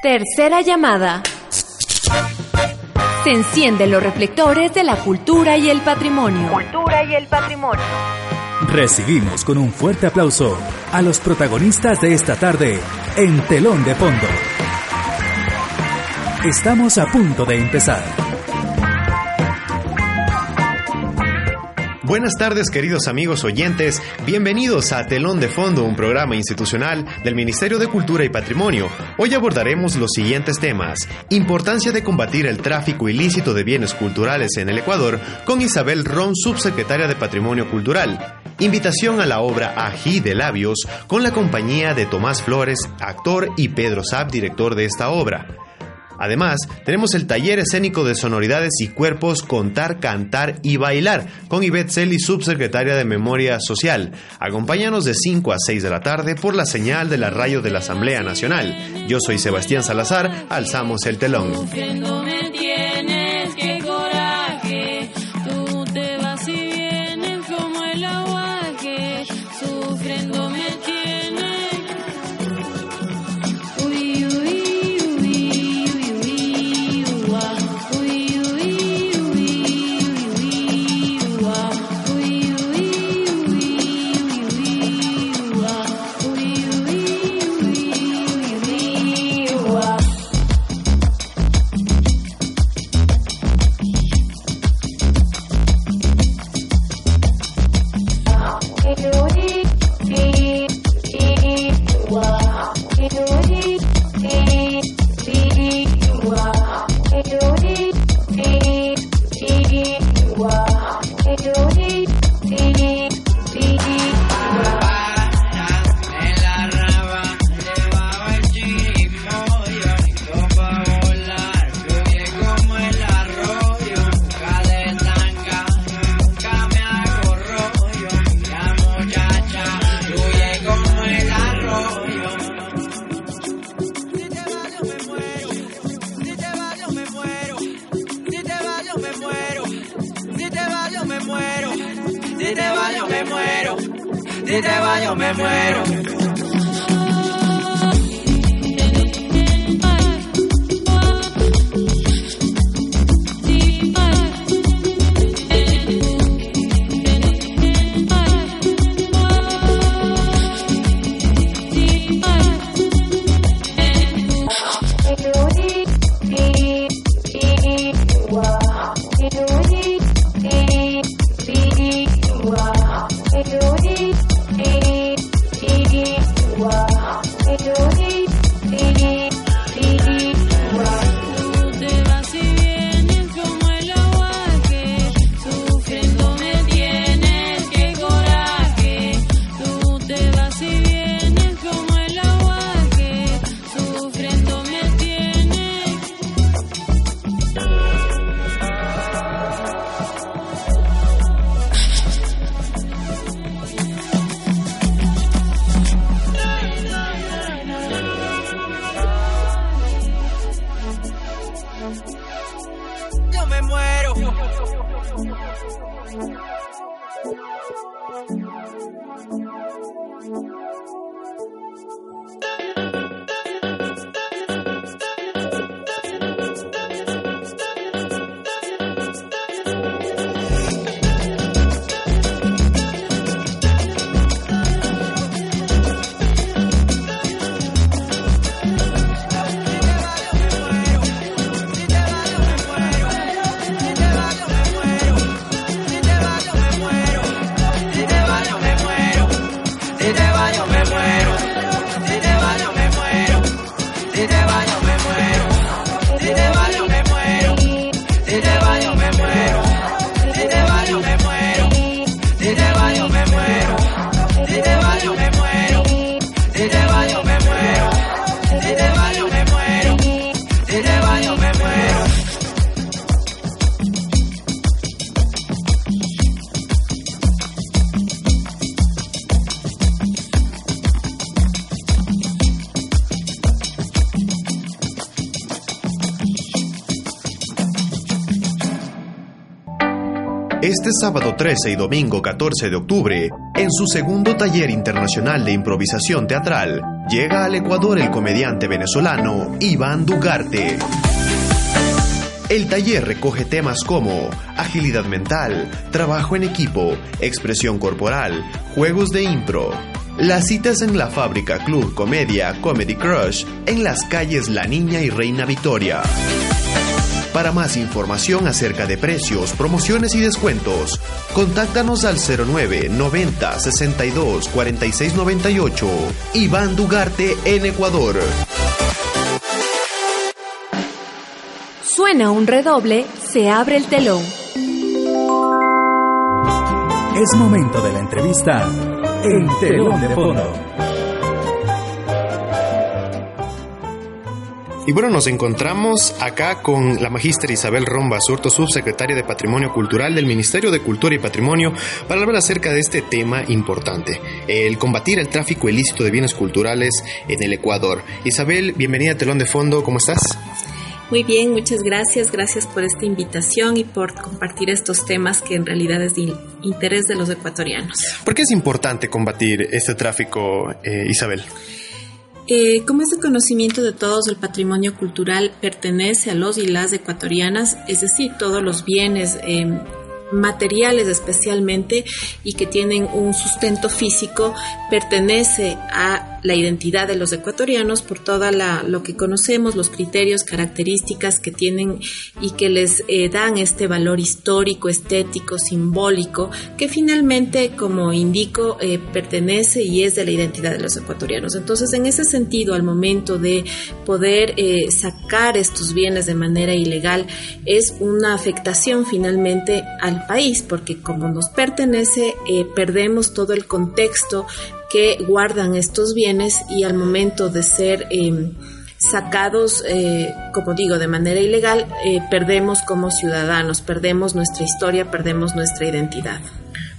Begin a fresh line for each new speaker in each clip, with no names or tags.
Tercera llamada. Se encienden los reflectores de la cultura y el patrimonio.
Cultura y el patrimonio.
Recibimos con un fuerte aplauso a los protagonistas de esta tarde en Telón de Fondo. Estamos a punto de empezar.
Buenas tardes queridos amigos oyentes, bienvenidos a Telón de Fondo, un programa institucional del Ministerio de Cultura y Patrimonio. Hoy abordaremos los siguientes temas. Importancia de combatir el tráfico ilícito de bienes culturales en el Ecuador con Isabel Ron, subsecretaria de Patrimonio Cultural. Invitación a la obra Ají de Labios con la compañía de Tomás Flores, actor, y Pedro Saab, director de esta obra. Además, tenemos el taller escénico de sonoridades y cuerpos Contar, Cantar y Bailar con Ivette Celi, subsecretaria de Memoria Social. Acompáñanos de 5 a 6 de la tarde por la señal de la radio de la Asamblea Nacional. Yo soy Sebastián Salazar, alzamos el telón.
Tú
sábado 13 y domingo 14 de octubre, en su segundo taller internacional de improvisación teatral, llega al Ecuador el comediante venezolano Iván Dugarte. El taller recoge temas como agilidad mental, trabajo en equipo, expresión corporal, juegos de impro. Las citas en la fábrica Club Comedia Comedy Crush en las calles La Niña y Reina Victoria. Para más información acerca de precios, promociones y descuentos, contáctanos al 09 90 62 46 98. Iván Dugarte en Ecuador.
Suena un redoble, se abre el telón.
Es momento de la entrevista en Telón de Fondo.
Y bueno, nos encontramos acá con la magíster Isabel Romba Surto, subsecretaria de Patrimonio Cultural del Ministerio de Cultura y Patrimonio, para hablar acerca de este tema importante, el combatir el tráfico ilícito de bienes culturales en el Ecuador. Isabel, bienvenida a Telón de Fondo, ¿cómo estás?
Muy bien, muchas gracias. Gracias por esta invitación y por compartir estos temas que en realidad es de interés de los ecuatorianos.
¿Por qué es importante combatir este tráfico, eh, Isabel?
Eh, como es conocimiento de todos, el patrimonio cultural pertenece a los y las ecuatorianas, es decir, todos los bienes eh, materiales especialmente y que tienen un sustento físico, pertenece a la identidad de los ecuatorianos por toda la, lo que conocemos, los criterios, características que tienen y que les eh, dan este valor histórico, estético, simbólico, que finalmente, como indico, eh, pertenece y es de la identidad de los ecuatorianos. Entonces, en ese sentido, al momento de poder eh, sacar estos bienes de manera ilegal, es una afectación finalmente al país, porque como nos pertenece, perdemos todo el contexto que guardan estos bienes y al momento de ser eh, sacados, eh, como digo, de manera ilegal, eh, perdemos como ciudadanos, perdemos nuestra historia, perdemos nuestra identidad.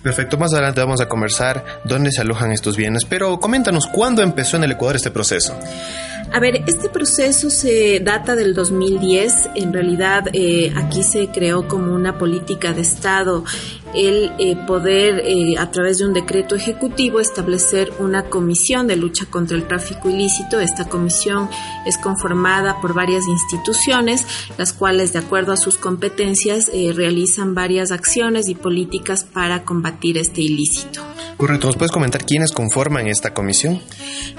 Perfecto, más adelante vamos a conversar dónde se alojan estos bienes, pero coméntanos, ¿cuándo empezó en el Ecuador este proceso?
A ver, este proceso se data del 2010. En realidad, eh, aquí se creó como una política de Estado el eh, poder, eh, a través de un decreto ejecutivo, establecer una comisión de lucha contra el tráfico ilícito. Esta comisión es conformada por varias instituciones, las cuales, de acuerdo a sus competencias, realizan varias acciones y políticas para combatir este ilícito.
Correcto, ¿nos puedes comentar quiénes conforman esta comisión?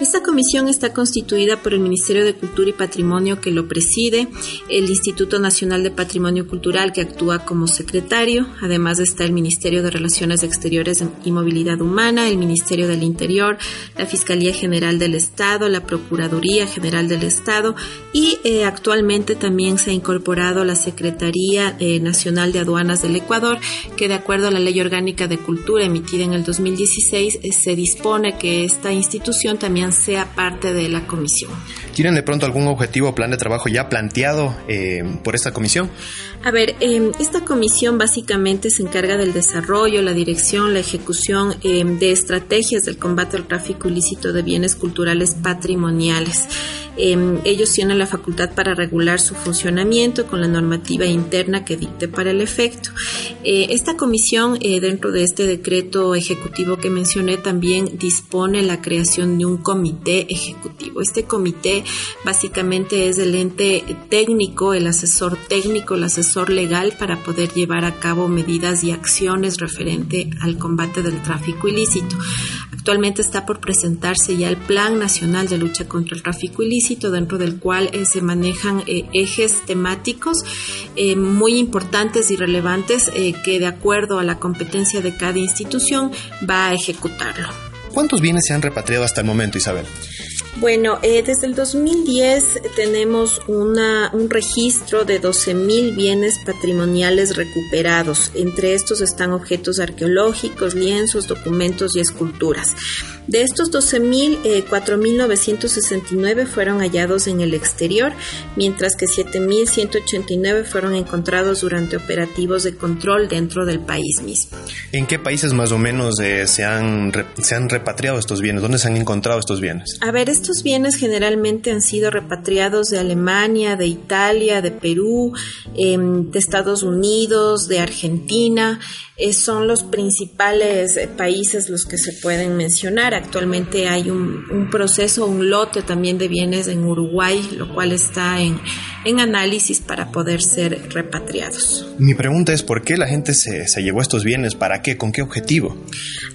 Esta comisión está constituida por el Ministerio de Cultura y Patrimonio que lo preside, el Instituto Nacional de Patrimonio Cultural que actúa como secretario, además está el Ministerio de Relaciones Exteriores y Movilidad Humana, el Ministerio del Interior, la Fiscalía General del Estado, la Procuraduría General del Estado y eh, actualmente también se ha incorporado la Secretaría eh, Nacional de Aduanas del Ecuador, que de acuerdo a la Ley Orgánica de Cultura emitida en el 2017 eh, se dispone que esta institución también sea parte de la comisión.
¿Tienen de pronto algún objetivo o plan de trabajo ya planteado eh, por esta comisión?
A ver, eh, esta comisión básicamente se encarga del desarrollo, la dirección, la ejecución de estrategias del combate al tráfico ilícito de bienes culturales patrimoniales. Ellos tienen la facultad para regular su funcionamiento con la normativa interna que dicte para el efecto. esta comisión, dentro de este decreto ejecutivo que mencioné también dispone la creación de un comité ejecutivo. Este comité básicamente es el ente técnico, el asesor técnico, el asesor legal para poder llevar a cabo medidas y acciones referente al combate del tráfico ilícito. Actualmente está por presentarse ya el Plan Nacional de Lucha contra el Tráfico Ilícito, dentro del cual eh, se manejan eh, ejes temáticos eh, muy importantes y relevantes que de acuerdo a la competencia de cada institución va a ejecutarlo.
¿Cuántos bienes se han repatriado hasta el momento, Isabel?
Bueno, eh, desde el 2010 tenemos una, un registro de 12.000 bienes patrimoniales recuperados. Entre estos están objetos arqueológicos, lienzos, documentos y esculturas. De estos 12.000, eh, 4.969 fueron hallados en el exterior, mientras que 7.189 fueron encontrados durante operativos de control dentro del país mismo.
¿En qué países más o menos eh, se, han, se han repatriado estos bienes? ¿Dónde se han encontrado estos bienes?
A ver, estos bienes generalmente han sido repatriados de Alemania, de Italia, de Perú, em, de Estados Unidos, de Argentina. Eh, son los principales eh, países los que se pueden mencionar Actualmente hay un, un proceso, un lote también de bienes en Uruguay, lo cual está en, en análisis para poder ser repatriados.
Mi pregunta es, ¿por qué la gente se, se llevó estos bienes? ¿Para qué? ¿Con qué objetivo?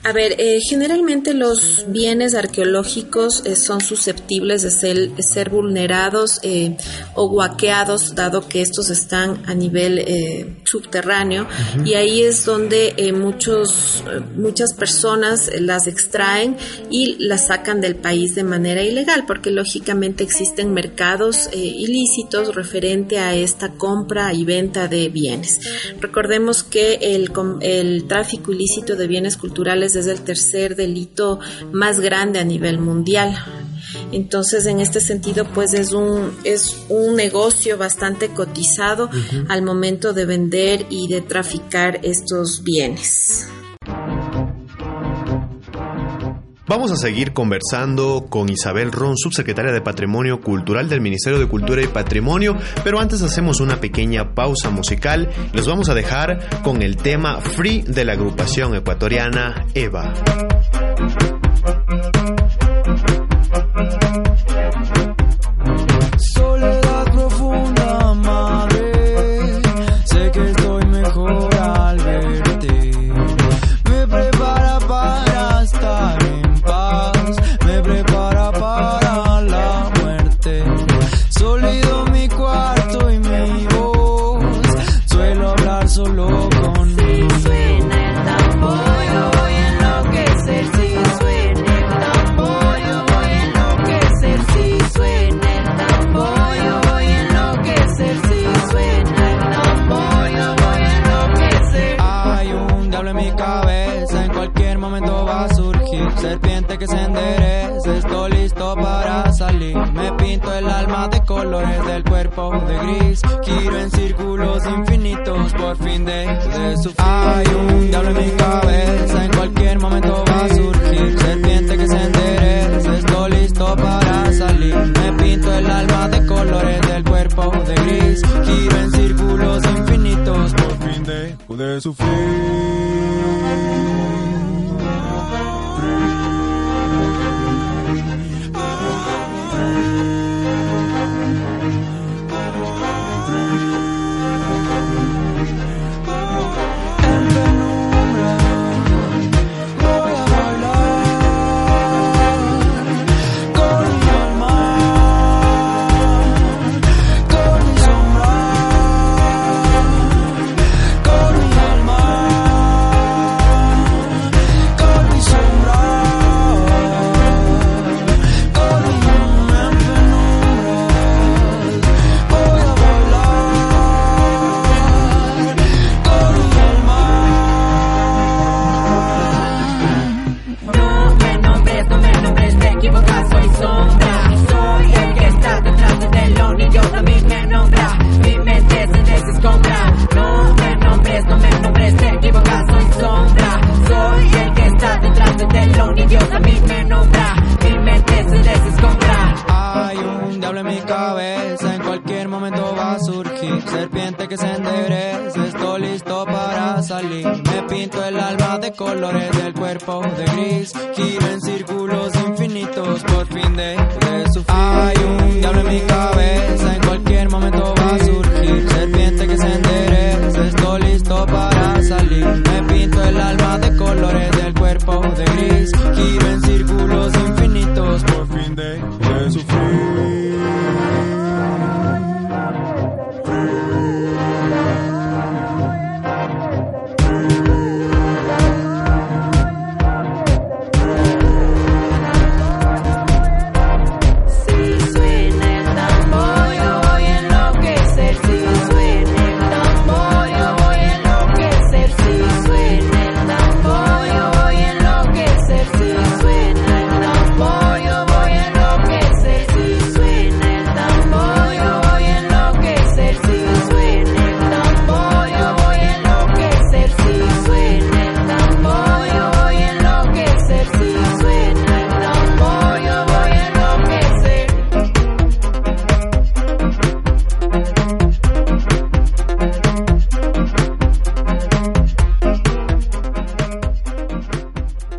A ver, eh, generalmente los bienes arqueológicos eh, son susceptibles de ser, ser vulnerados eh, o guaqueados, dado que estos están a nivel eh, subterráneo, y ahí es donde muchos, muchas personas las extraen y las sacan del país de manera ilegal, porque lógicamente existen mercados ilícitos, referente a esta compra y venta de bienes. Recordemos que el, el tráfico ilícito de bienes culturales es el tercer delito más grande a nivel mundial. Entonces, en este sentido, pues es un, es un negocio bastante cotizado al momento de vender y de traficar estos bienes.
Vamos a seguir conversando con Isabel Ron, subsecretaria de Patrimonio Cultural del Ministerio de Cultura y Patrimonio, pero antes hacemos una pequeña pausa musical. Los vamos a dejar con el tema Free de la agrupación ecuatoriana EVA.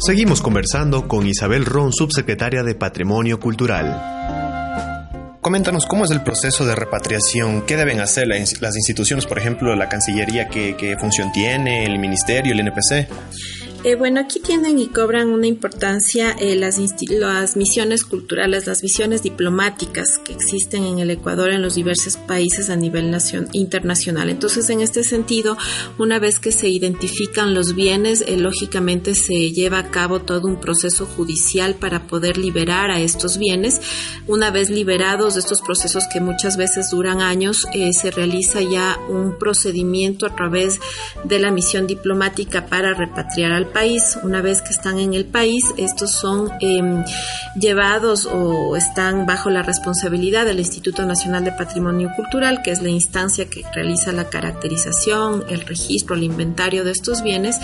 Seguimos conversando con Isabel Ron, subsecretaria de Patrimonio Cultural. Coméntanos cómo es el proceso de repatriación, qué deben hacer las instituciones, por ejemplo, la Cancillería, qué, qué función tiene, el Ministerio, el NPC.
Eh, bueno, aquí tienen y cobran una importancia eh, las, misiones culturales, las visiones diplomáticas que existen en el Ecuador en los diversos países a nivel nacion internacional. Entonces, en este sentido, una vez que se identifican los bienes, eh, lógicamente se lleva a cabo todo un proceso judicial para poder liberar a estos bienes. Una vez liberados estos procesos que muchas veces duran años, se realiza ya un procedimiento a través de la misión diplomática para repatriar al. Una vez que están en el país, estos son eh, llevados o están bajo la responsabilidad del Instituto Nacional de Patrimonio Cultural, que es la instancia que realiza la caracterización, el registro, el inventario de estos bienes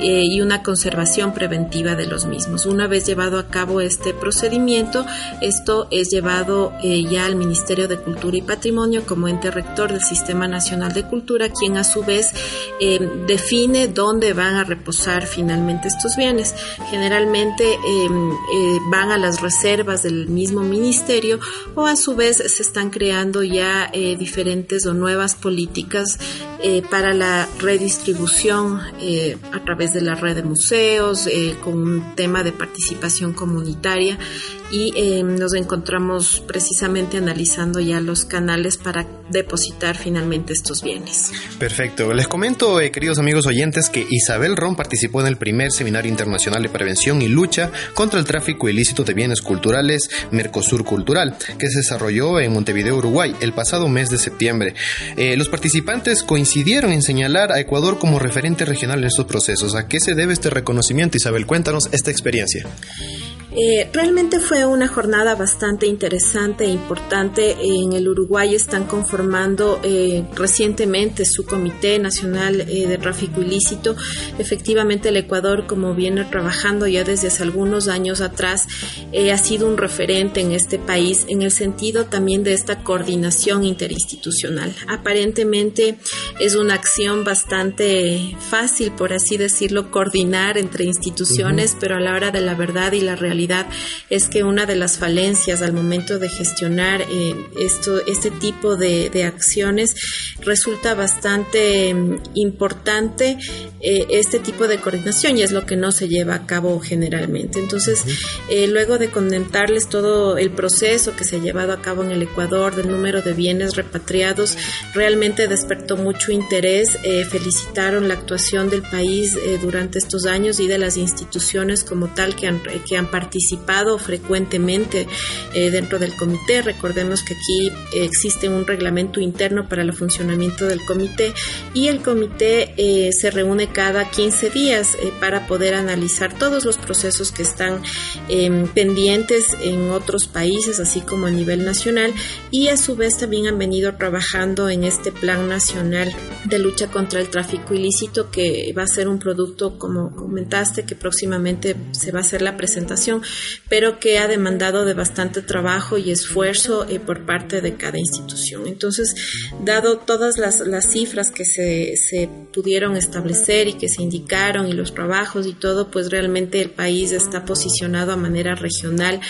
eh, y una conservación preventiva de los mismos. Una vez llevado a cabo este procedimiento, esto es llevado eh, ya al Ministerio de Cultura y Patrimonio como ente rector del Sistema Nacional de Cultura, quien a su vez eh, define dónde van a reposar finalmente estos bienes. Generalmente em, eh, van a las reservas del mismo ministerio o a su vez se están creando ya eh, diferentes o nuevas políticas eh, para la redistribución a través de la red de museos con un tema de participación comunitaria y em, nos encontramos precisamente analizando ya los canales para depositar finalmente estos bienes.
Perfecto. Les comento, queridos amigos oyentes, que Isabel Ron participó en el primer Seminario Internacional de Prevención y Lucha contra el Tráfico Ilícito de Bienes Culturales, Mercosur Cultural, que se desarrolló en Montevideo, Uruguay, el pasado mes de septiembre. Eh, los participantes coincidieron en señalar a Ecuador como referente regional en estos procesos. ¿A qué se debe este reconocimiento, Isabel? Cuéntanos esta experiencia.
Eh, realmente fue una jornada bastante interesante e importante. En el Uruguay están conformando eh, recientemente su Comité Nacional eh, de Tráfico Ilícito. Efectivamente, el Ecuador, como viene trabajando ya desde hace algunos años atrás, ha sido un referente en este país en el sentido también de esta coordinación interinstitucional. Aparentemente es una acción bastante fácil, por así decirlo, coordinar entre instituciones, pero a la hora de la verdad y la realidad, es que una de las falencias al momento de gestionar eh, esto, este tipo de, acciones resulta bastante mm, importante eh, este tipo de coordinación y es lo que no se lleva a cabo generalmente. Entonces, eh, luego de comentarles todo el proceso que se ha llevado a cabo en el Ecuador del número de bienes repatriados, realmente despertó mucho interés. felicitaron la actuación del país durante estos años y de las instituciones como tal que han, que han participado participado frecuentemente eh, dentro del comité. Recordemos que aquí existe un reglamento interno para el funcionamiento del comité y el comité eh, se reúne cada 15 días eh, para poder analizar todos los procesos que están em, pendientes en otros países, así como a nivel nacional y a su vez también han venido trabajando en este plan nacional de lucha contra el tráfico ilícito que va a ser un producto, como comentaste, que próximamente se va a hacer la presentación pero que ha demandado de bastante trabajo y esfuerzo eh, por parte de cada institución. Entonces, dado todas las, cifras que se, se, pudieron establecer y que se indicaron y los trabajos y todo, pues realmente el país está posicionado a manera regional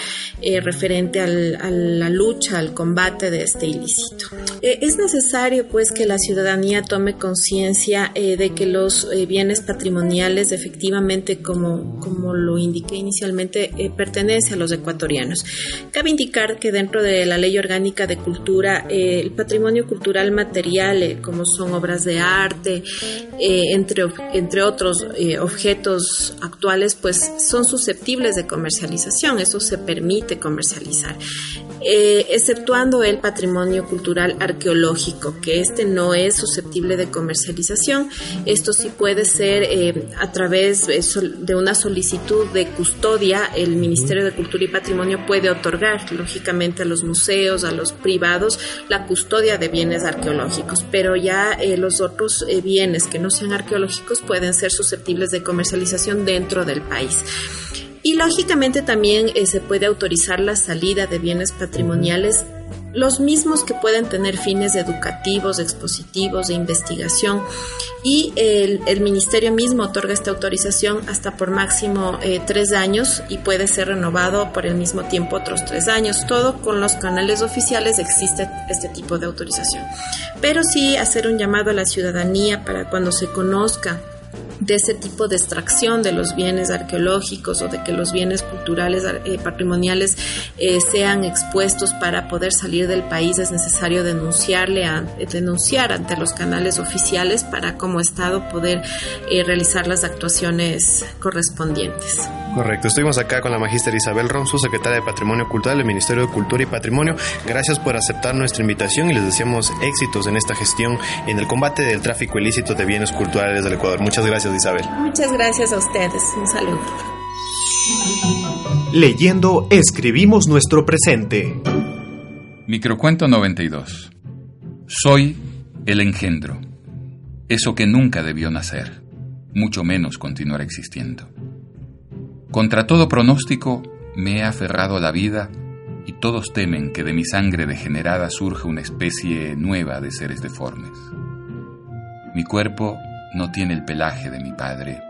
eh, referente a la lucha, al combate de este ilícito. Eh, es necesario pues que la ciudadanía tome conciencia de que los bienes patrimoniales efectivamente, como, como lo indiqué inicialmente, pertenece a los ecuatorianos. Cabe indicar que dentro de la Ley Orgánica de Cultura, eh, el patrimonio cultural material, eh, como son obras de arte, eh, entre, entre otros objetos actuales, pues son susceptibles de comercialización. Eso se permite comercializar. Exceptuando el patrimonio cultural arqueológico, que este no es susceptible de comercialización. Esto sí puede ser a través de una solicitud de custodia, el Ministerio de Cultura y Patrimonio puede otorgar, lógicamente, a los museos, a los privados, la custodia de bienes arqueológicos, pero ya eh, los otros eh, bienes que no sean arqueológicos pueden ser susceptibles de comercialización dentro del país. Y lógicamente también eh, se puede autorizar la salida de bienes patrimoniales los mismos que pueden tener fines educativos, expositivos, de investigación y el, ministerio mismo otorga esta autorización hasta por máximo eh, tres años y puede ser renovado por el mismo tiempo otros tres años. Todo con los canales oficiales existe este tipo de autorización. Pero sí hacer un llamado a la ciudadanía para cuando se conozca de ese tipo de extracción de los bienes arqueológicos o de que los bienes culturales eh, patrimoniales eh, sean expuestos para poder salir del país es necesario denunciarle a, denunciar ante los canales oficiales para como Estado poder eh, realizar las actuaciones correspondientes.
Correcto, estuvimos acá con la magíster Isabel Ronzo, secretaria de Patrimonio Cultural del Ministerio de Cultura y Patrimonio. Gracias por aceptar nuestra invitación y les deseamos éxitos en esta gestión en el combate del tráfico ilícito de bienes culturales del Ecuador. Muchas gracias, Isabel.
Muchas gracias a ustedes. Un saludo.
Leyendo, escribimos nuestro presente.
Microcuento 92. Soy el engendro, eso que nunca debió nacer, mucho menos continuar existiendo. Contra todo pronóstico me he aferrado a la vida y todos temen que de mi sangre degenerada surja una especie nueva de seres deformes. Mi cuerpo no tiene el pelaje de mi padre,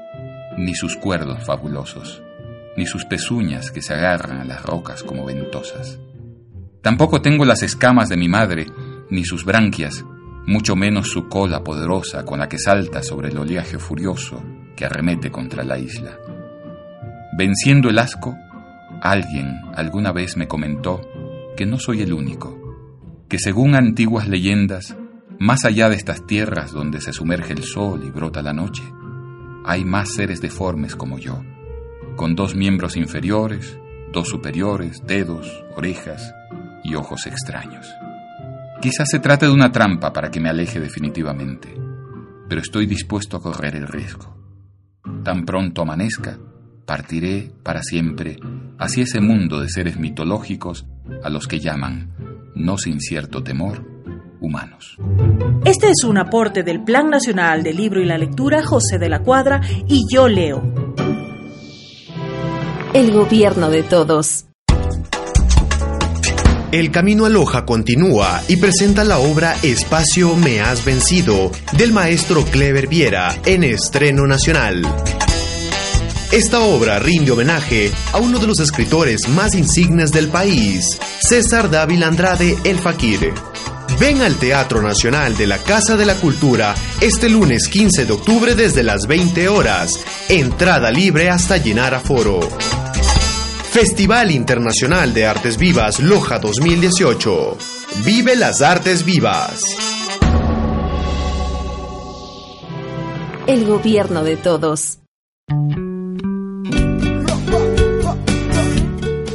ni sus cuerdos fabulosos, ni sus pezuñas que se agarran a las rocas como ventosas. Tampoco tengo las escamas de mi madre, ni sus branquias, mucho menos su cola poderosa con la que salta sobre el oleaje furioso que arremete contra la isla. Venciendo el asco, alguien alguna vez me comentó que no soy el único, que según antiguas leyendas, más allá de estas tierras donde se sumerge el sol y brota la noche, hay más seres deformes como yo, con dos miembros inferiores, dos superiores, dedos, orejas y ojos extraños. Quizás se trate de una trampa para que me aleje definitivamente, pero estoy dispuesto a correr el riesgo. Tan pronto amanezca, partiré para siempre hacia ese mundo de seres mitológicos a los que llaman, no sin cierto temor, humanos.
Este es un aporte del Plan Nacional del Libro y la Lectura José de la Cuadra y yo leo.
El gobierno de todos.
El camino a Loja continúa y presenta la obra Espacio Me Has Vencido del maestro Clever Viera en estreno nacional. Esta obra rinde homenaje a uno de los escritores más insignes del país, César Dávila Andrade El Fakir. Ven al Teatro Nacional de la Casa de la Cultura este lunes 15 de octubre desde las 20 horas. Entrada libre hasta llenar aforo. Festival Internacional de Artes Vivas Loja 2018. Vive las artes vivas.
El gobierno de todos.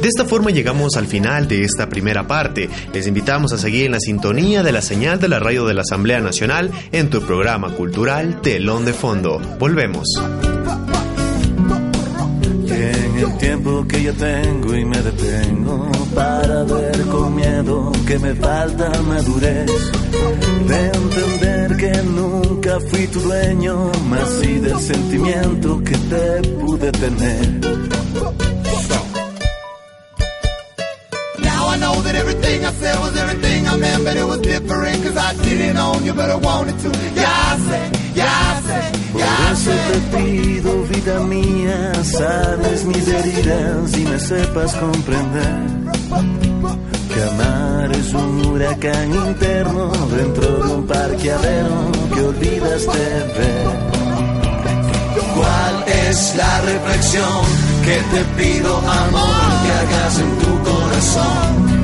De esta forma llegamos al final de esta primera parte. Les invitamos a seguir en la sintonía de la señal de la radio de la Asamblea Nacional en tu programa cultural Telón de Fondo. Volvemos.
De entender que nunca fui tu dueño, más del sentimiento que te pude tener.
That everything I said was everything I meant, but it was different cause I didn't own you, but I wanted to. Yeah, I say, yeah, I say,
Por eso te pido, vida mía, sabes mis heridas y me sepas comprender. Que amar es un huracán interno dentro de un parqueadero que olvidaste ver.
¿Cuál es la reflexión que te pido, amor, que hagas en tu corazón?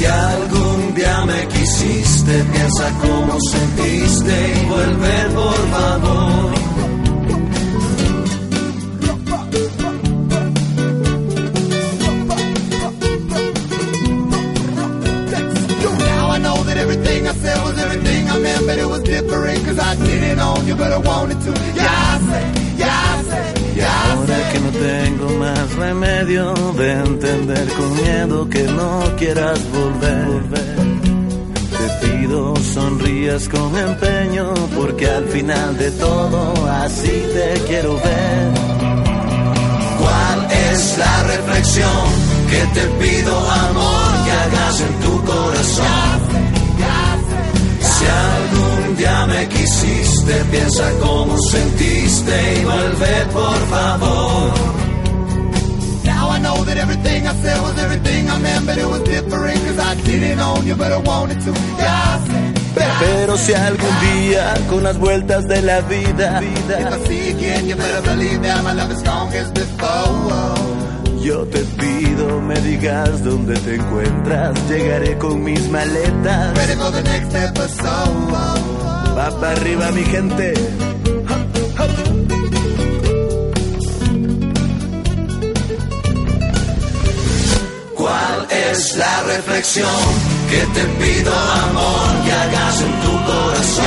Si algún día me quisiste, piensa cómo sentiste y vuelve por favor.
Now I know that everything I said was everything I meant, but it was different cause I didn't own you, but I wanted to. Yeah, I say, yeah, I say,
Ahora que no tengo más remedio de entender con miedo que no quieras volver. Te pido sonrías con empeño porque al final de todo así te quiero ver.
¿Cuál es la reflexión que te pido, amor,
sentiste y vuelve por favor.
Now I know that everything I said was everything I meant, but it was different cause I didn't own you, but I wanted to. Yeah, I said,
Pero si algún día con las vueltas de la vida,
if I see again, you better believe that my love is strong as before.
yo te pido me digas dónde te encuentras, llegaré con mis maletas.
Ready for the next episode.
Va para arriba mi gente. ¿Cuál es la reflexión que te pido, amor, que hagas en tu corazón?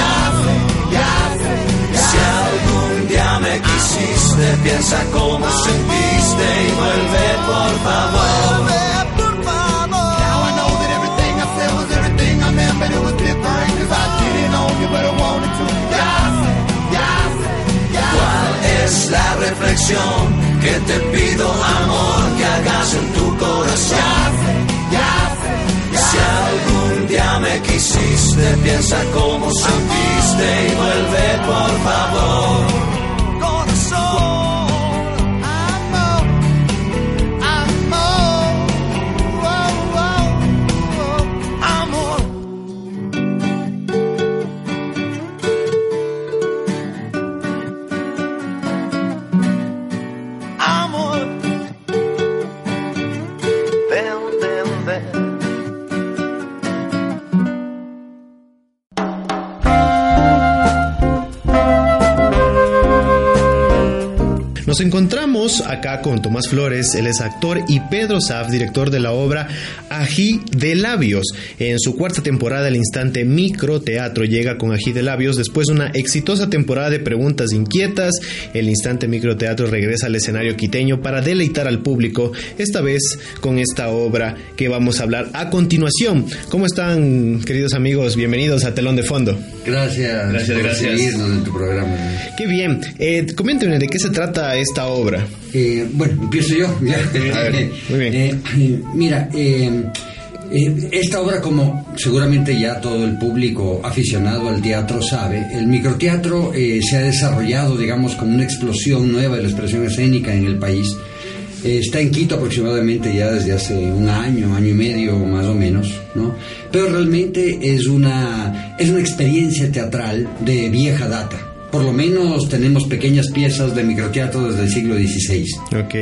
Si algún día me quisiste, piensa cómo sentiste y vuelve por favor. ¿Cuál es la reflexión que te pido, amor, que hagas en tu Si algún día me quisiste, piensa cómo sentiste y vuelve por favor.
Nos encontramos acá con Tomás Flores, él es actor, y Pedro Saf, director de la obra Ají de Labios. En su cuarta temporada, el instante microteatro llega con Ají de Labios. Después de una exitosa temporada de preguntas inquietas, el instante microteatro regresa al escenario quiteño para deleitar al público, esta vez con esta obra que vamos a hablar a continuación. ¿Cómo están, queridos amigos? Bienvenidos a Telón de Fondo.
Gracias,
Gracias,
por
gracias.
seguirnos en tu programa.
Qué bien. Eh, coméntenme de qué se trata esta obra.
Eh, bueno, empiezo yo. ya.
ver, muy bien.
Eh, eh, mira, eh, eh, esta obra, como seguramente ya todo el público aficionado al teatro sabe, el microteatro eh, se ha desarrollado, digamos, como una explosión nueva de la expresión escénica en el país. Está en Quito aproximadamente ya desde hace un año, año y medio más o menos, ¿no? Pero realmente es una, es una experiencia teatral de vieja data. Por lo menos tenemos pequeñas piezas de microteatro desde el siglo XVI.
Ok.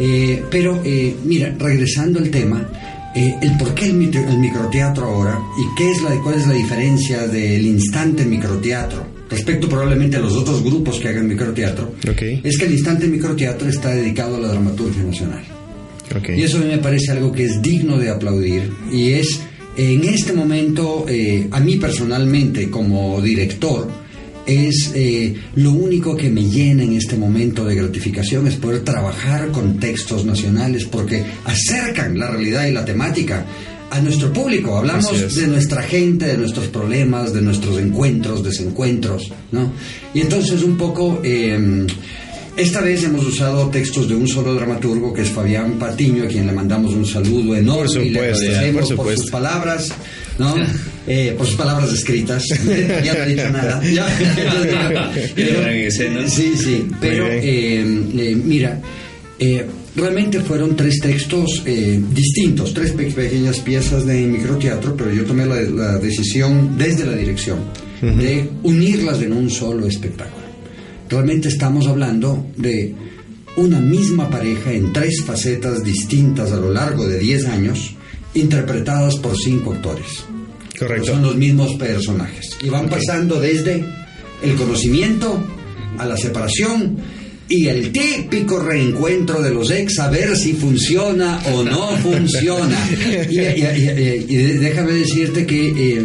Eh, pero, eh, mira, regresando al tema, eh, el por qué el, micro- el microteatro ahora y qué es la, cuál es la diferencia del instante microteatro respecto probablemente a los otros grupos que hagan microteatro,
Ok.
es que el instante microteatro está dedicado a la dramaturgia nacional.
Ok.
Y eso a mí me parece algo que es digno de aplaudir y es en este momento, eh, a mí personalmente como director, es eh, lo único que me llena en este momento de gratificación es poder trabajar con textos nacionales porque acercan la realidad y la temática a nuestro público. Hablamos de nuestra gente, de nuestros problemas, de nuestros encuentros, desencuentros, ¿no? Y entonces un poco... eh, esta vez hemos usado textos de un solo dramaturgo, que es Fabián Patiño, a quien le mandamos un saludo enorme
Por
y le agradecemos
por
sus palabras, ¿no? Eh, por sus palabras escritas. ya no he dicho nada. Ya. Pero- sí, sí. Pero, eh, eh, mira, eh, realmente fueron tres textos eh, distintos, tres pe- pequeñas piezas de microteatro, pero yo tomé la, la decisión desde la dirección de unirlas en un solo espectáculo. Realmente estamos hablando de una misma pareja en tres facetas distintas a lo largo de 10 años, interpretadas por cinco actores.
Correcto.
Son los mismos personajes. Y van pasando desde el conocimiento a la separación y el típico reencuentro de los ex a ver si funciona o no funciona. Y, y- y- y déjame decirte que eh,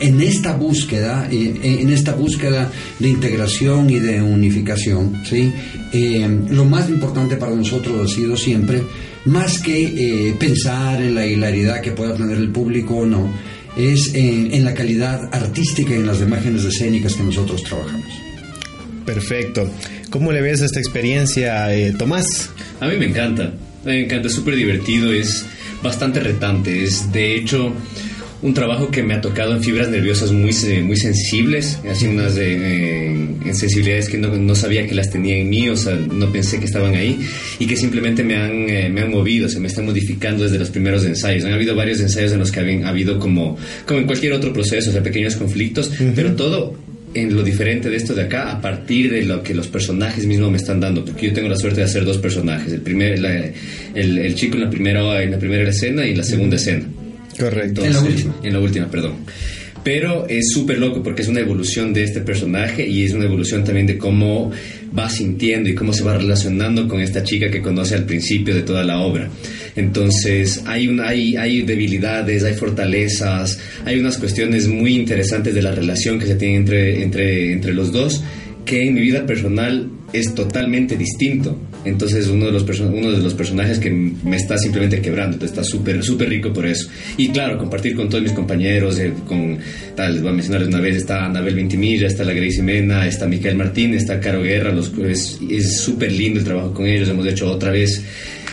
en esta búsqueda, eh, en esta búsqueda de integración y de unificación, ¿sí? Eh, lo más importante para nosotros ha sido siempre, más que eh, pensar en la hilaridad que pueda tener el público o no, es en, en la calidad artística y en las imágenes escénicas que nosotros trabajamos.
Perfecto. ¿Cómo le ves esta experiencia, eh, Tomás?
A mí me encanta. A me encanta, es súper divertido, es bastante retante. Es de hecho un trabajo que me ha tocado en fibras nerviosas muy, muy sensibles, así unas eh, en sensibilidades que no, no sabía que las tenía en mí, o sea, no pensé que estaban ahí y que simplemente me han, eh, me han movido, se me están modificando desde los primeros ensayos. Han habido varios ensayos en los que habían- ha habido como, como en cualquier otro proceso, o sea, pequeños conflictos, pero todo en lo diferente de esto de acá a partir de lo que los personajes mismos me están dando porque yo tengo la suerte de hacer dos personajes el primer la- el, el chico en la primera en la primera escena y la segunda escena
Correcto.
en la última. En la última, perdón. Pero es súper loco porque es una evolución de este personaje y es una evolución también de cómo va sintiendo y cómo se va relacionando con esta chica que conoce al principio de toda la obra. Entonces hay, una, hay, hay debilidades, hay fortalezas, hay unas cuestiones muy interesantes de la relación que se tiene entre, entre, entre los dos que en mi vida personal es totalmente distinto. Entonces uno de los, personajes que me está simplemente quebrando, está súper súper rico por eso. Y claro, compartir con todos mis compañeros, eh, con tal, les voy a mencionarles una vez, está Anabel Ventimilla, está la Gracie Mena, está Miquel Martín, está Caro Guerra, los, es súper lindo el trabajo con ellos, hemos hecho otra vez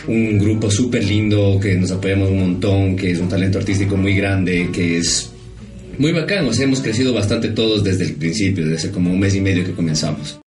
un grupo súper lindo que nos apoyamos un montón, que es un talento artístico muy grande, que es muy bacán, hemos crecido bastante todos desde el principio, desde hace como un mes y medio que comenzamos.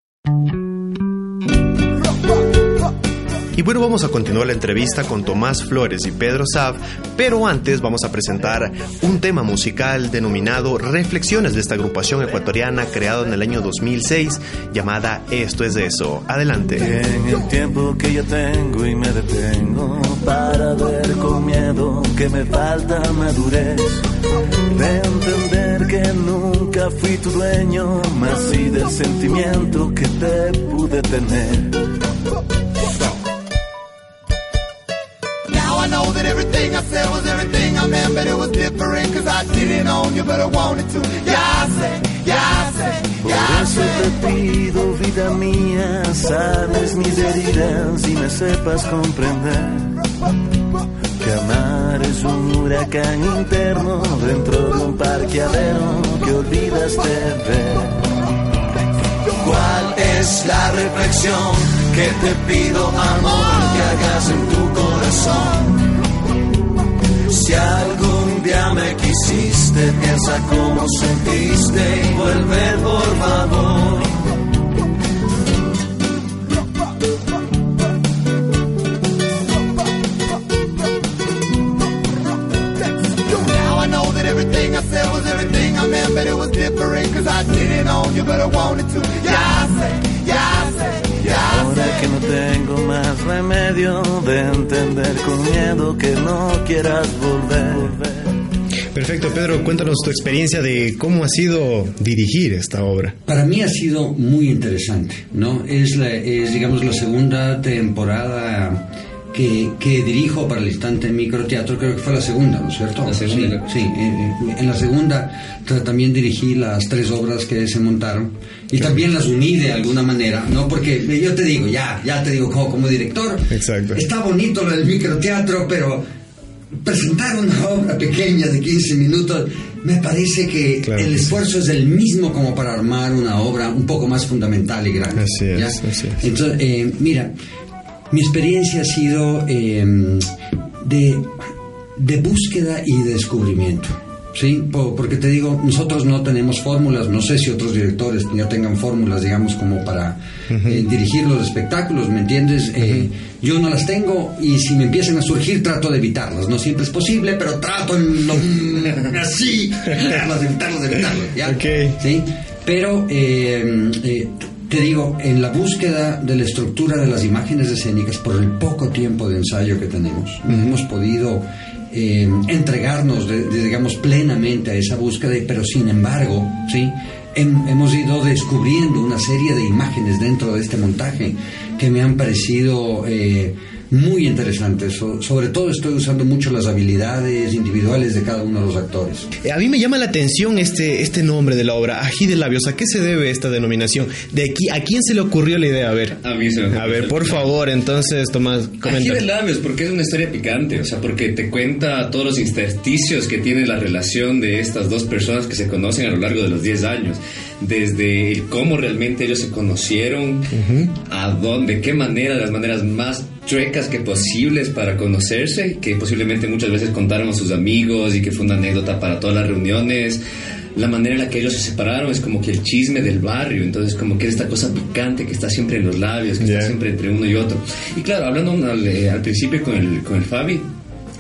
Y bueno, vamos a continuar la entrevista con Tomás Flores y Pedro Saab, pero antes vamos a presentar un tema musical denominado Reflexiones de esta agrupación ecuatoriana creado en el año 2006 llamada Esto es eso. Adelante.
En el tiempo que yo tengo y me detengo para ver con miedo que me falta madurez, de entender que nunca fui tu dueño, más sí del sentimiento que te pude tener.
Know that everything I said was everything I meant, but it was different cause I did it on you, but I wanted to. Yeah, I say, yeah, I say,
Por
yeah, I
eso
say.
te pido, vida mía, sabes mis heridas y me sepas comprender. Que amar es un huracán interno dentro de un parqueadero que olvidaste ver. ¿Cuál es la reflexión que te pido, amor, que hagas en tu corazón? Si algún día me quisiste, piensa cómo sentiste y vuelve por favor.
But it was different cause I did it on you, but I wanted to. Yeah, I say, yeah, I say,
que no tengo más remedio de entender con miedo que no quieras volver.
Perfecto, Pedro, cuéntanos tu experiencia de cómo ha sido dirigir esta obra.
Para mí ha sido muy interesante, ¿no? Es, la, es digamos, la segunda temporada que, que dirijo para el instante microteatro, creo que fue la segunda, ¿no es cierto?
La segunda.
Sí, sí, eh, eh, en la segunda también dirigí las tres obras que se montaron y también las uní de alguna manera, ¿no? Porque yo te digo, ya, ya te digo, como, como director,
Exacto.
está bonito lo del microteatro, pero presentar una obra pequeña de 15 minutos, me parece que
Claro
el
sí.
esfuerzo es el mismo como para armar una obra un poco más fundamental y grande.
Así es,
¿ya?
así es.
Entonces, eh, mira, mi experiencia ha sido eh, de, de búsqueda y de descubrimiento. ¿Sí? Po- Porque te digo, nosotros no tenemos fórmulas, no sé si otros directores ya tengan fórmulas, digamos, como para eh, dirigir los espectáculos, ¿me entiendes? Eh, Yo no las tengo y si me empiezan a surgir trato de evitarlas. No siempre es posible, pero trato en lo, así, evitarlas, evitarlas, evitarlas, ¿ya? ¿Sí? Pero, eh, eh, te digo, en la búsqueda de la estructura de las imágenes escénicas, por el poco tiempo de ensayo que tenemos, no hemos podido eh, entregarnos, de- de, digamos, plenamente a esa búsqueda, pero sin embargo, ¿sí? Hem- hemos ido descubriendo una serie de imágenes dentro de este montaje que me han parecido eh, muy interesantes. So- sobre todo estoy usando mucho las habilidades individuales de cada uno de los actores.
Eh, A mí me llama la atención este, este nombre de la obra, Ají de Labios. ¿A qué se debe esta denominación? ¿De aquí, ¿A quién se le ocurrió la idea? A ver.
A mí se me
A ver, por favor, entonces, Tomás,
Ají
comenta.
de labios, porque es una historia picante, o sea, porque te cuenta todos los intersticios que tiene la relación de estas dos personas que se conocen a lo largo de los 10 años, desde el cómo realmente ellos se conocieron, a dónde, de qué manera, las maneras más chuecas que posibles para conocerse, que posiblemente muchas veces contaron a sus amigos y que fue una anécdota para todas las reuniones. La manera en la que ellos se separaron es como que el chisme del barrio, entonces como que es esta cosa picante que está siempre en los labios, que está siempre entre uno y otro. Y claro, hablando al, eh, al principio con el, con el Fabi,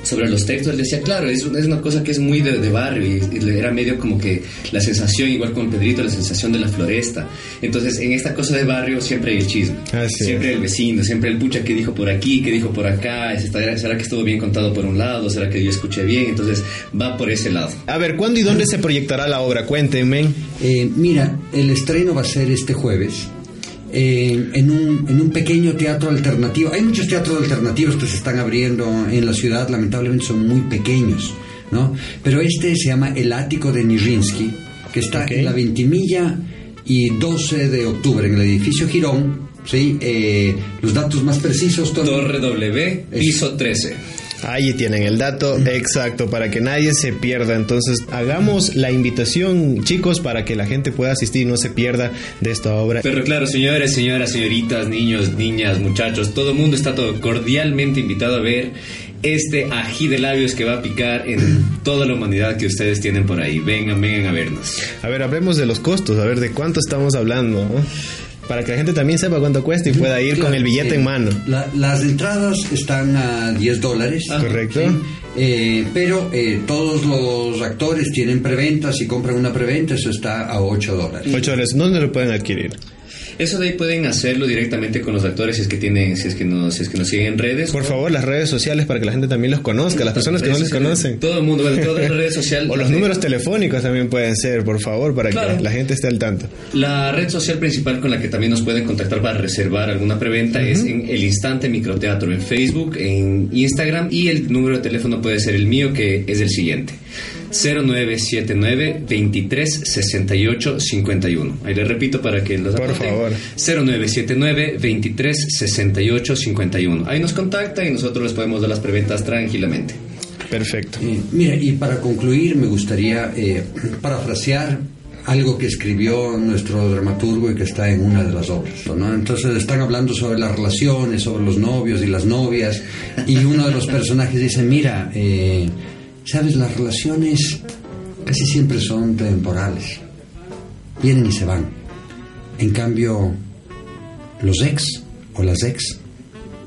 sobre los textos, él decía, claro, es, es una cosa que es muy de, de barrio y, y era medio como que la sensación, igual con Pedrito, la sensación de la floresta. Entonces, en esta cosa de barrio siempre hay el chisme,
Así
siempre el vecino, siempre el pucha que dijo por aquí, que dijo por acá, ¿será, será que estuvo bien contado por un lado? ¿Será que yo escuché bien? Entonces, va por ese lado.
A ver, ¿cuándo y dónde se proyectará la obra? Cuéntenme.
Eh, mira, el estreno va a ser este jueves. Eh, en, un, en un pequeño teatro alternativo. Hay muchos teatros alternativos que se están abriendo en la ciudad, lamentablemente son muy pequeños, ¿no? Pero este se llama El Ático de Nijinsky, que está en la Ventimilla y 12 de octubre, en el edificio Girón. ¿sí? Eh, los datos más precisos...
Torre W, piso 13.
Ahí tienen el dato exacto para que nadie se pierda. Entonces, hagamos la invitación, chicos, para que la gente pueda asistir y no se pierda de esta obra.
Pero claro, señores, señoras, señoritas, niños, niñas, muchachos, todo el mundo está todo cordialmente invitado a ver este ají de labios que va a picar en toda la humanidad que ustedes tienen por ahí. Vengan, vengan a vernos.
A ver, hablemos de los costos, a ver de cuánto estamos hablando, ¿no? Para que la gente también sepa cuánto cuesta y pueda ir con el billete
eh,
en mano.
la- las entradas están a 10 dólares.
Correcto.
Sí. Eh, pero eh, todos los actores tienen preventa. Si compran una preventa, eso está a 8 dólares.
8 dólares, ¿dónde lo pueden adquirir?
Eso de ahí pueden hacerlo directamente con los actores si es que tienen, si es que nos, si es que nos siguen en redes.
Por favor, las redes sociales para que la gente también los conozca, las personas que no les conocen.
Todo el mundo, bueno, todas las redes sociales.
O los números telefónicos también pueden ser, por favor, para
Claro.
que la gente esté al tanto.
La red social principal con la que también nos pueden contactar para reservar alguna preventa es en El Instante Microteatro en Facebook, en Instagram y el número de teléfono puede ser el mío que es el siguiente. 0979 23 68 51. Ahí le repito para que los Por favor. 0979 23 68 51. Ahí nos contacta y nosotros les podemos dar las preventas tranquilamente.
Perfecto.
Eh, mira, y para concluir, me gustaría eh, parafrasear algo que escribió nuestro dramaturgo y que está en una de las obras. ¿no? Entonces están hablando sobre las relaciones, sobre los novios y las novias, y uno de los personajes dice, mira, eh, sabes, las relaciones casi siempre son temporales, vienen y se van. En cambio, los ex o las ex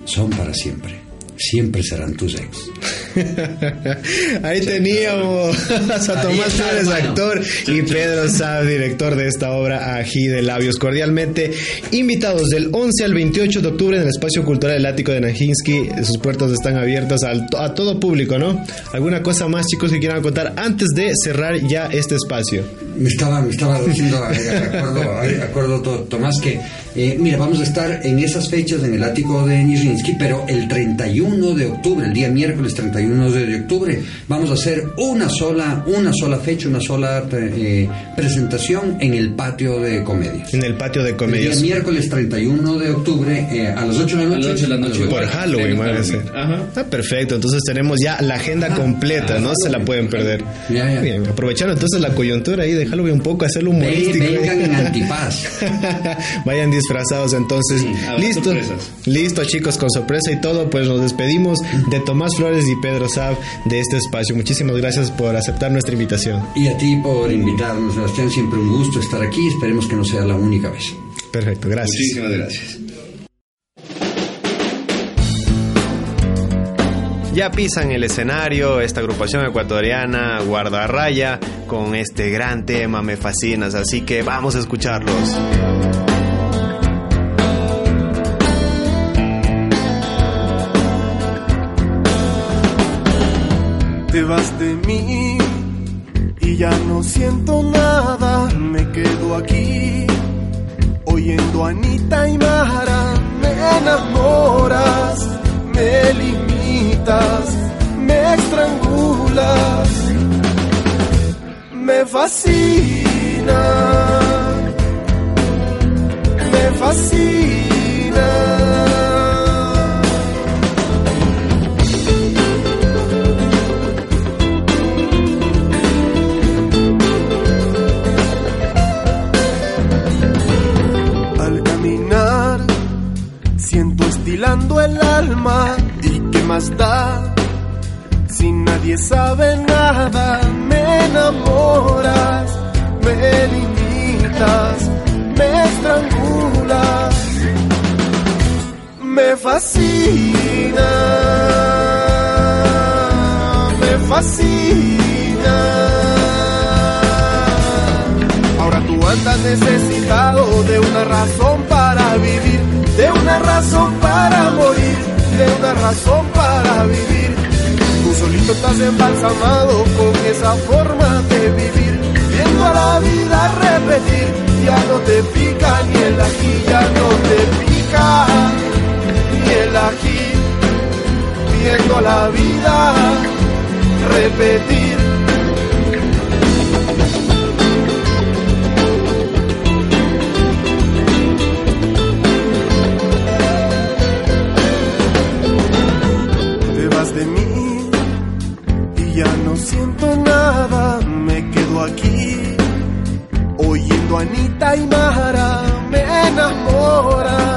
son para siempre, siempre serán tus ex.
Ahí teníamos a Tomás Flores, actor, y Pedro Saab, director de esta obra Ají de Labios. Cordialmente invitados del 11 al 28 de octubre en el Espacio Cultural del Ático de Najinsky. Sus puertas están abiertas al- a todo público, ¿no? ¿Alguna cosa más, chicos, que quieran contar antes de cerrar ya este espacio?
Me estaba, me estaba diciendo, eh, acuerdo, eh, acuerdo to- Tomás, que eh, mira, vamos a estar en esas fechas en el ático de Nijinsky, pero el 31 de octubre, el día miércoles 31 de octubre, vamos a hacer una sola, una sola fecha, una sola eh, presentación en el patio de comedias.
En el patio de
El
comedias.
día miércoles 31 de octubre eh, a las 8 de la noche.
A las 8 de la noche.
Por Halloween, van a ser. Ah, perfecto. Entonces tenemos ya la agenda completa, no se la pueden perder. Bien, aprovechando entonces la coyuntura ahí de Halloween un poco, hacerlo humorístico.
vengan en antipaz.
Vayan disfrazados entonces. Listo.
sorpresas.
Listo, chicos, con sorpresa y todo, pues nos despedimos de Tomás Flores y Pedro Saab de este espacio. Muchísimas gracias por aceptar nuestra invitación.
Y a ti por invitarnos, Sebastián, siempre un gusto estar aquí, esperemos que no sea la única vez.
Perfecto, gracias.
Muchísimas gracias.
Ya pisan el escenario esta agrupación ecuatoriana Guardarraya con este gran tema Me Fascinas, así que vamos a escucharlos.
Te vas de mí y ya no siento nada. Me quedo aquí oyendo a Anita y Mara. Me enamoras, me limitas, me estrangulas. Me fascina, me fascina. El alma. ¿Y qué más da? Si nadie sabe nada, me enamoras, me limitas, me estrangulas, me fascina, me fascina. Ahora tú andas necesitado de una razón para vivir, de una razón morir, de una razón para vivir. Tú solito estás embalsamado con esa forma de vivir, viendo a la vida repetir, ya no te pica ni el aquí, ya no te pica ni el aquí, viendo a la vida repetir. A Anita y Mara, me enamoras,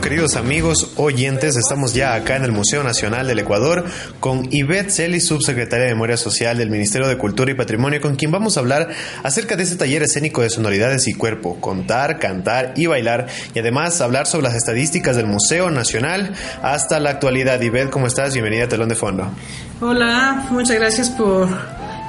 queridos amigos oyentes, estamos ya acá en el Museo Nacional del Ecuador con Ivette Celis, subsecretaria de Memoria Social del Ministerio de Cultura y Patrimonio, con quien vamos a hablar acerca de este taller escénico de sonoridades y cuerpo, contar, cantar y bailar, y además hablar sobre las estadísticas del Museo Nacional hasta la actualidad. Ivette, ¿cómo estás? Bienvenida a Telón de Fondo.
Hola, muchas gracias por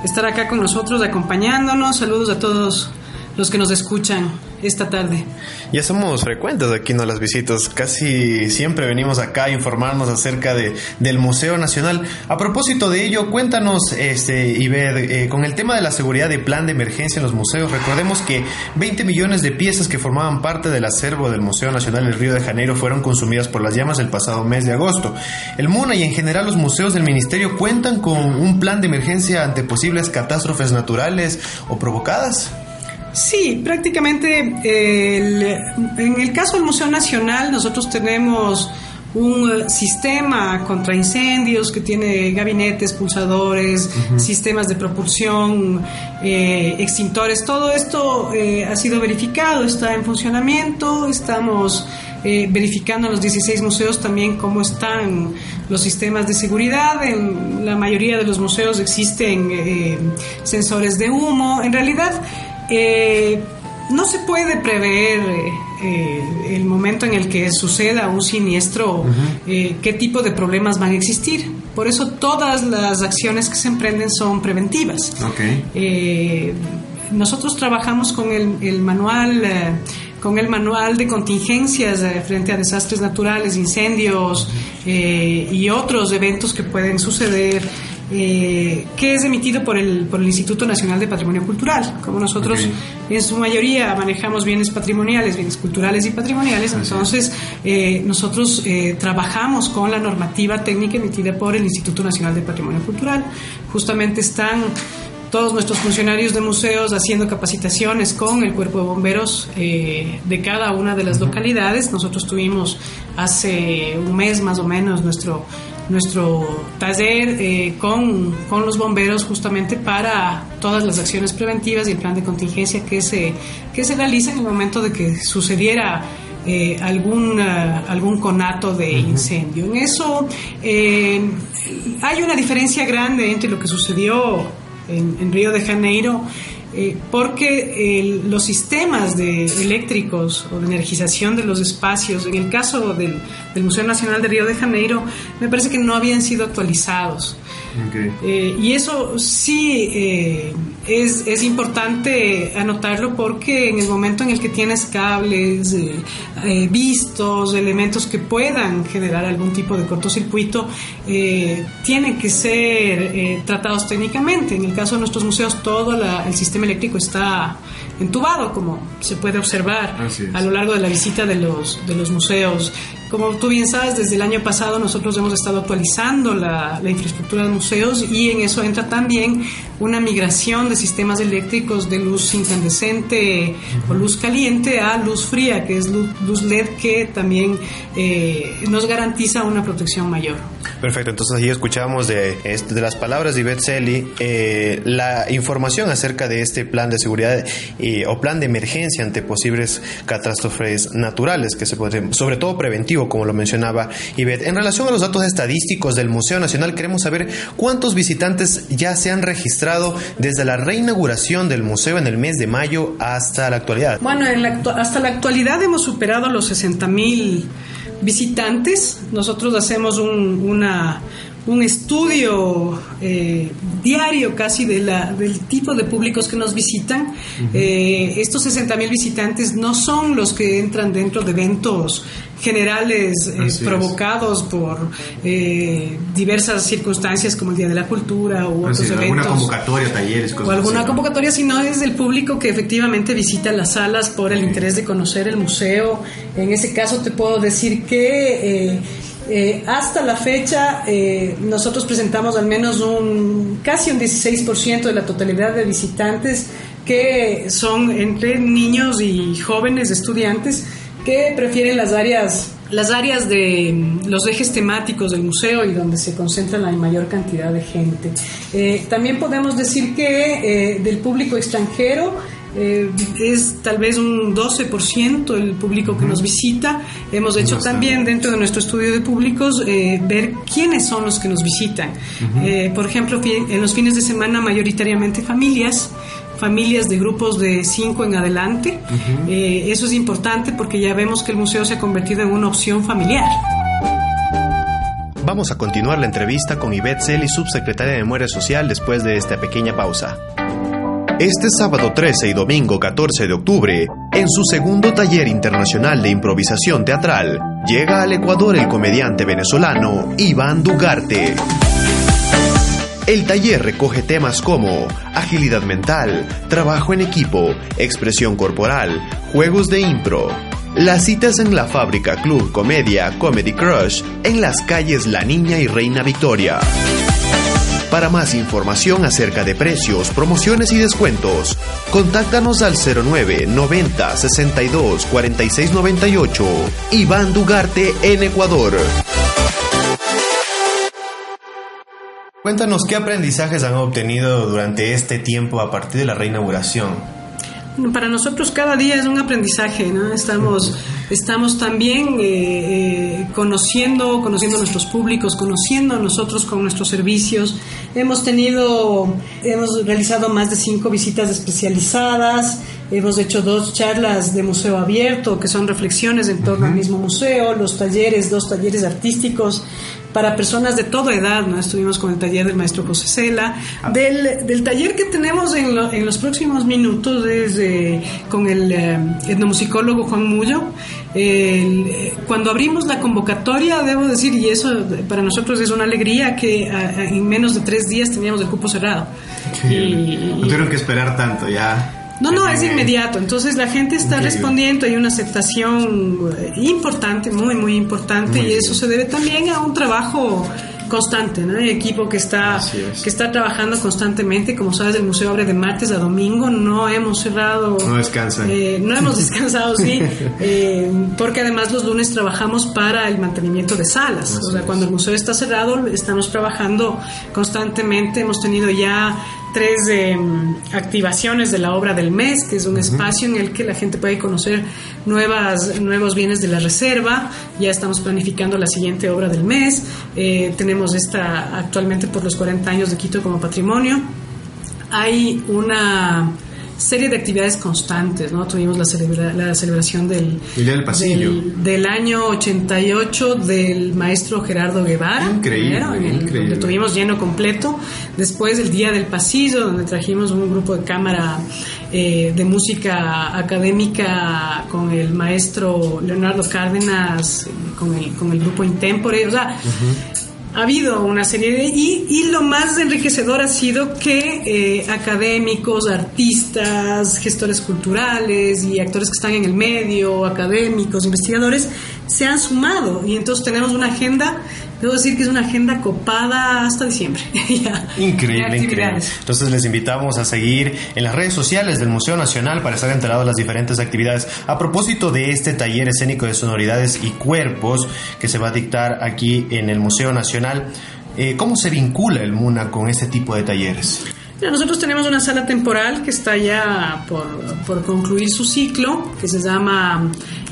estar acá con nosotros, acompañándonos. Saludos a todos los que nos escuchan esta tarde.
Ya somos frecuentes aquí, ¿no? Las visitas. Casi siempre venimos acá a informarnos acerca de, del Museo Nacional. A propósito de ello, cuéntanos, este, Iber, eh, con el tema de la seguridad y plan de emergencia en los museos, recordemos que 20 millones de piezas que formaban parte del acervo del Museo Nacional del Río de Janeiro fueron consumidas por las llamas el pasado mes de agosto. El MUNA y en general los museos del Ministerio cuentan con un plan de emergencia ante posibles catástrofes naturales o provocadas.
Sí, prácticamente el- en el caso del Museo Nacional nosotros tenemos un eh, sistema contra incendios que tiene gabinetes, pulsadores, sistemas de propulsión, eh, extintores. Todo esto eh, ha sido verificado, está en funcionamiento. Estamos eh, verificando en los 16 museos también cómo están los sistemas de seguridad. En la mayoría de los museos existen eh, sensores de humo. En realidad, eh, no se puede prever eh, eh, el momento en el que suceda un siniestro, eh, qué tipo de problemas van a existir. Por eso todas las acciones que se emprenden son preventivas. Eh, nosotros trabajamos con el, el manual, con el manual de contingencias eh, frente a desastres naturales, incendios eh, y otros eventos que pueden suceder. Eh, que es emitido por el, por el Instituto Nacional de Patrimonio Cultural. Como nosotros en su mayoría manejamos bienes patrimoniales, bienes culturales y patrimoniales, entonces eh, nosotros eh, trabajamos con la normativa técnica emitida por el Instituto Nacional de Patrimonio Cultural. Justamente están todos nuestros funcionarios de museos haciendo capacitaciones con el cuerpo de bomberos eh, de cada una de las localidades. Nosotros tuvimos hace un mes más o menos nuestro nuestro taller eh, con, con los bomberos justamente para todas las acciones preventivas y el plan de contingencia que se, que se realiza en el momento de que sucediera eh, algún, ah, algún conato de incendio. En eso eh, hay una diferencia grande entre lo que sucedió en, en Río de Janeiro, eh, porque eh, los sistemas de eléctricos o de energización de los espacios, en el caso del, del Museo Nacional de Río de Janeiro, me parece que no habían sido actualizados. Eh, y eso sí eh, es, es importante anotarlo porque en el momento en el que tienes cables, eh, vistos, elementos que puedan generar algún tipo de cortocircuito, tienen que ser tratados técnicamente. En el caso de nuestros museos, todo la- el sistema eléctrico está entubado, como se puede observar a lo largo de la visita de los, de los museos. Como tú bien sabes, desde el año pasado nosotros hemos estado actualizando la, infraestructura de museos y en eso entra también una migración de sistemas eléctricos de luz incandescente o luz caliente a luz fría, que es luz, LED, que también eh, nos garantiza una protección mayor.
Perfecto, entonces allí escuchamos de, las palabras de Ivette Celi eh, la información acerca de este plan de seguridad eh, o plan de emergencia ante posibles catástrofes naturales, que se puede, sobre todo preventivo, como lo mencionaba Ivette. En relación a los datos estadísticos del Museo Nacional, queremos saber cuántos visitantes ya se han registrado desde la reinauguración del museo en el mes de mayo hasta la actualidad.
Bueno, en la hasta la actualidad hemos superado los 60 mil visitantes. Nosotros hacemos un, una- un estudio eh, diario casi de la, del tipo de públicos que nos visitan. Eh, estos 60 mil visitantes no son los que entran dentro de eventos generales eh,
Así es.
provocados por eh, diversas circunstancias como el Día de la Cultura u otros
Así,
eventos
alguna convocatoria, talleres,
o
cosas
alguna
así, ¿no?
convocatoria, sino es del público que efectivamente visita las salas por el interés de conocer el museo. En ese caso te puedo decir que eh, hasta la fecha eh, nosotros presentamos al menos un casi un 16% de la totalidad de visitantes que son entre niños y jóvenes estudiantes que prefieren las áreas las áreas de mm, los ejes temáticos del museo y donde se concentra la mayor cantidad de gente. Eh, también podemos decir que del público extranjero eh, es tal vez un 12% el público que nos visita. Hemos hecho
Bastante.
también dentro de nuestro estudio de públicos eh, ver quiénes son los que nos visitan. Eh, por ejemplo, en los fines de semana mayoritariamente familias, familias de grupos de cinco en adelante. Eh, eso es importante porque ya vemos que el museo se ha convertido en una opción familiar.
Vamos a continuar la entrevista con Ivette Celi, subsecretaria de Memoria Social, después de esta pequeña pausa. Este sábado 13 y domingo 14 de octubre, en su segundo taller internacional de improvisación teatral, llega al Ecuador el comediante venezolano Iván Dugarte. El taller recoge temas como agilidad mental, trabajo en equipo, expresión corporal, juegos de impro. Las citas en la fábrica Club Comedia Comedy Crush en las calles La Niña y Reina Victoria. Para más información acerca de precios, promociones y descuentos, contáctanos al 09 90 62 46 98. Iván Dugarte en Ecuador. Cuéntanos qué aprendizajes han obtenido durante este tiempo a partir de la reinauguración.
Para nosotros cada día es un aprendizaje, ¿no? Estamos, estamos también eh, eh, conociendo, conociendo nuestros públicos, conociendo a nosotros con nuestros servicios. Hemos tenido, hemos realizado más de cinco visitas especializadas, hemos hecho dos charlas de museo abierto, que son reflexiones en torno al mismo museo, los talleres, dos talleres artísticos para personas de toda edad, ¿no? Estuvimos con el taller del maestro José Cela. Del, del taller que tenemos en, lo- en los próximos minutos es eh, con el eh, etnomusicólogo Juan Mullo. Eh, cuando abrimos la convocatoria, debo decir, y eso para nosotros es una alegría, que a- a- en menos de tres días teníamos el cupo cerrado.
No tuvieron que esperar tanto, ya.
No, no, es inmediato. Entonces la gente está
Increíble.
respondiendo, hay una aceptación eh, importante, muy, muy importante,
Muy
y eso se debe también a un trabajo constante, ¿no? Hay equipo que está, que está trabajando constantemente, como sabes, el museo abre de martes a domingo, no hemos cerrado.
No descansan.
Eh, no hemos descansado, sí, eh, porque además los lunes trabajamos para el mantenimiento de salas. o sea, cuando el museo está cerrado, estamos trabajando constantemente. Hemos tenido ya tres eh, activaciones de la obra del mes, que es un espacio en el que la gente puede conocer nuevas, nuevos bienes de la reserva. Ya estamos planificando la siguiente obra del mes. Eh, tenemos esta actualmente por los 40 años de Quito como patrimonio. Hay una serie de actividades constantes, ¿no? Tuvimos la, celebra- la celebración del,
del pasillo.
del, del año 88 del maestro Gerardo Guevara.
Increíble,
el-
increíble.
donde tuvimos lleno completo. Después el Día del Pasillo, donde trajimos un grupo de cámara eh, de música académica con el maestro Leonardo Cárdenas, eh, con el, con el grupo Intempore. O sea, ha habido una serie de... Y, y lo más enriquecedor ha sido que eh, académicos, artistas, gestores culturales y actores que están en el medio, académicos, investigadores, se han sumado. Y entonces tenemos una agenda debo decir que es una agenda copada hasta diciembre.
Increíble, increíble. Entonces les invitamos a seguir en las redes sociales del Museo Nacional para estar enterados de las diferentes actividades. A propósito de este taller escénico de sonoridades y cuerpos que se va a dictar aquí en el Museo Nacional, eh, ¿cómo se vincula el MUNA con este tipo de talleres?
Nosotros tenemos una sala temporal que está ya por, por concluir su ciclo, que se llama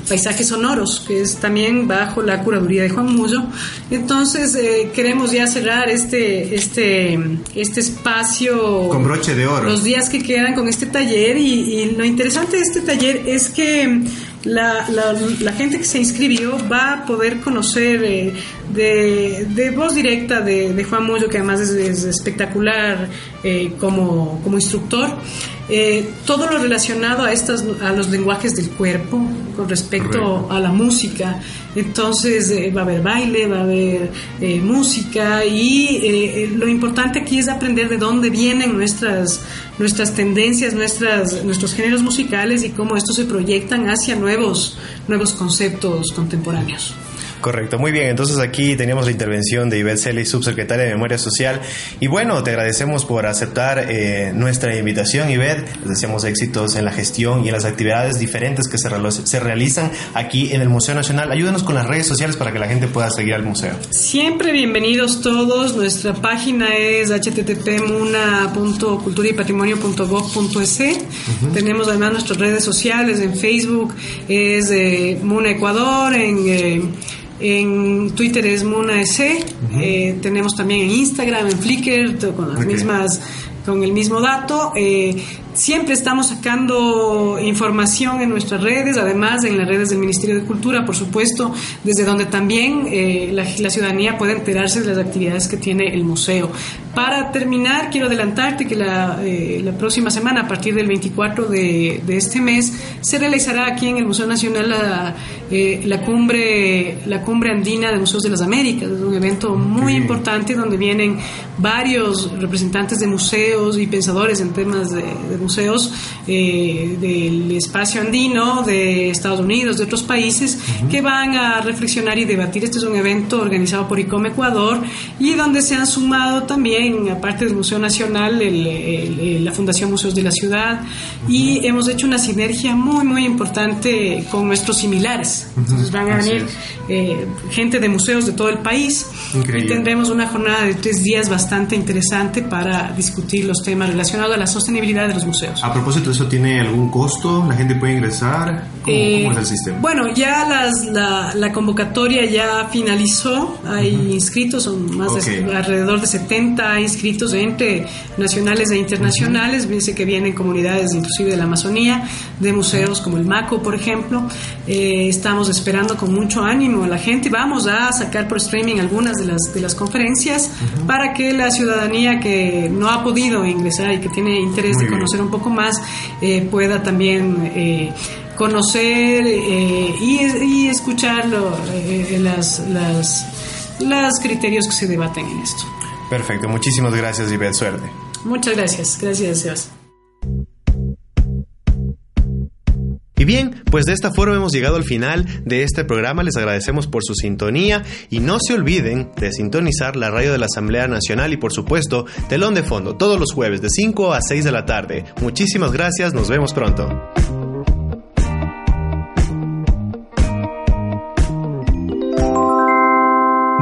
Paisajes Sonoros, que es también bajo la curaduría de Juan Mullo. Entonces, eh, queremos ya cerrar este, este, este espacio.
Con broche de oro.
Los días que quedan con este taller. Y, y lo interesante de este taller es que la, la, la gente que se inscribió va a poder conocer eh, de, de voz directa de, de Juan Mullo, que además es, es espectacular eh, como, como instructor. Eh, todo lo relacionado a estas a los lenguajes del cuerpo con respecto
Correcto.
a la música entonces eh, va a haber baile va a haber eh, música y eh, lo importante aquí es aprender de dónde vienen nuestras nuestras tendencias nuestras nuestros géneros musicales y cómo estos se proyectan hacia nuevos nuevos conceptos contemporáneos
Correcto, muy bien. Entonces aquí teníamos la intervención de Ivette Celi, subsecretaria de Memoria Social. Y bueno, te agradecemos por aceptar eh, nuestra invitación, Ivette. Les deseamos éxitos en la gestión y en las actividades diferentes que se, se realizan aquí en el Museo Nacional. Ayúdanos con las redes sociales para que la gente pueda seguir al museo.
Siempre bienvenidos todos. Nuestra página es http muna.culturaypatrimonio.gov.es. Tenemos además nuestras redes sociales en Facebook es eh, Muna Ecuador, en, eh, en Twitter es Muna EC. Eh, tenemos también en Instagram, en Flickr, con las mismas con el mismo dato. Eh, siempre estamos sacando información en nuestras redes, además en las redes del Ministerio de Cultura, por supuesto, desde donde también eh, la, la ciudadanía puede enterarse de las actividades que tiene el museo. Para terminar, quiero adelantarte que la, eh, la próxima semana, a partir del 24 de, de este mes, se realizará aquí en el Museo Nacional la, eh, la cumbre la cumbre andina de Museos de las Américas. Es un evento muy importante donde vienen varios representantes de museos y pensadores en temas de, de museos eh, del espacio andino, de Estados Unidos, de otros países, que van a reflexionar y debatir. Este es un evento organizado por ICOM Ecuador y donde se han sumado también, aparte del Museo Nacional, el- el- el- la Fundación Museos de la Ciudad y hemos hecho una sinergia muy, muy importante con nuestros similares. Entonces van a
Así
venir eh, gente de museos de todo el país
Increíble.
y tendremos una jornada de tres días bastante interesante para discutir los temas relacionados a la sostenibilidad de los museos.
A propósito, ¿eso tiene algún costo? ¿La gente puede ingresar? ¿Cómo,
Eh,
cómo es el sistema?
Bueno, ya las- la, la convocatoria ya finalizó, hay inscritos, son más de
Ok.
alrededor de 70 inscritos entre nacionales e internacionales, dice que vienen comunidades inclusive de la Amazonía, de museos como el MACO, por ejemplo. Eh, estamos esperando con mucho ánimo a la gente, vamos a sacar por streaming algunas de las, de las conferencias para que la ciudadanía que no ha podido ingresar y que tiene interés
Muy
de
bien.
conocer un poco más eh, pueda también eh, conocer eh, y, y escuchar eh, las, las, los criterios que se debaten en esto.
Perfecto, muchísimas gracias, Ivette. Suerte.
Muchas gracias. Gracias, Sebas.
Y bien, pues de esta forma hemos llegado al final de este programa. Les agradecemos por su sintonía y no se olviden de sintonizar la radio de la Asamblea Nacional y por supuesto Telón de Fondo todos los jueves de 5 a 6 de la tarde. Muchísimas gracias, nos vemos pronto.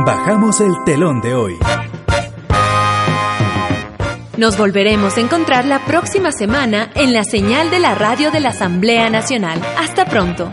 Bajamos el telón de hoy.
Nos volveremos a encontrar la próxima semana en la señal de la radio de la Asamblea Nacional. Hasta pronto.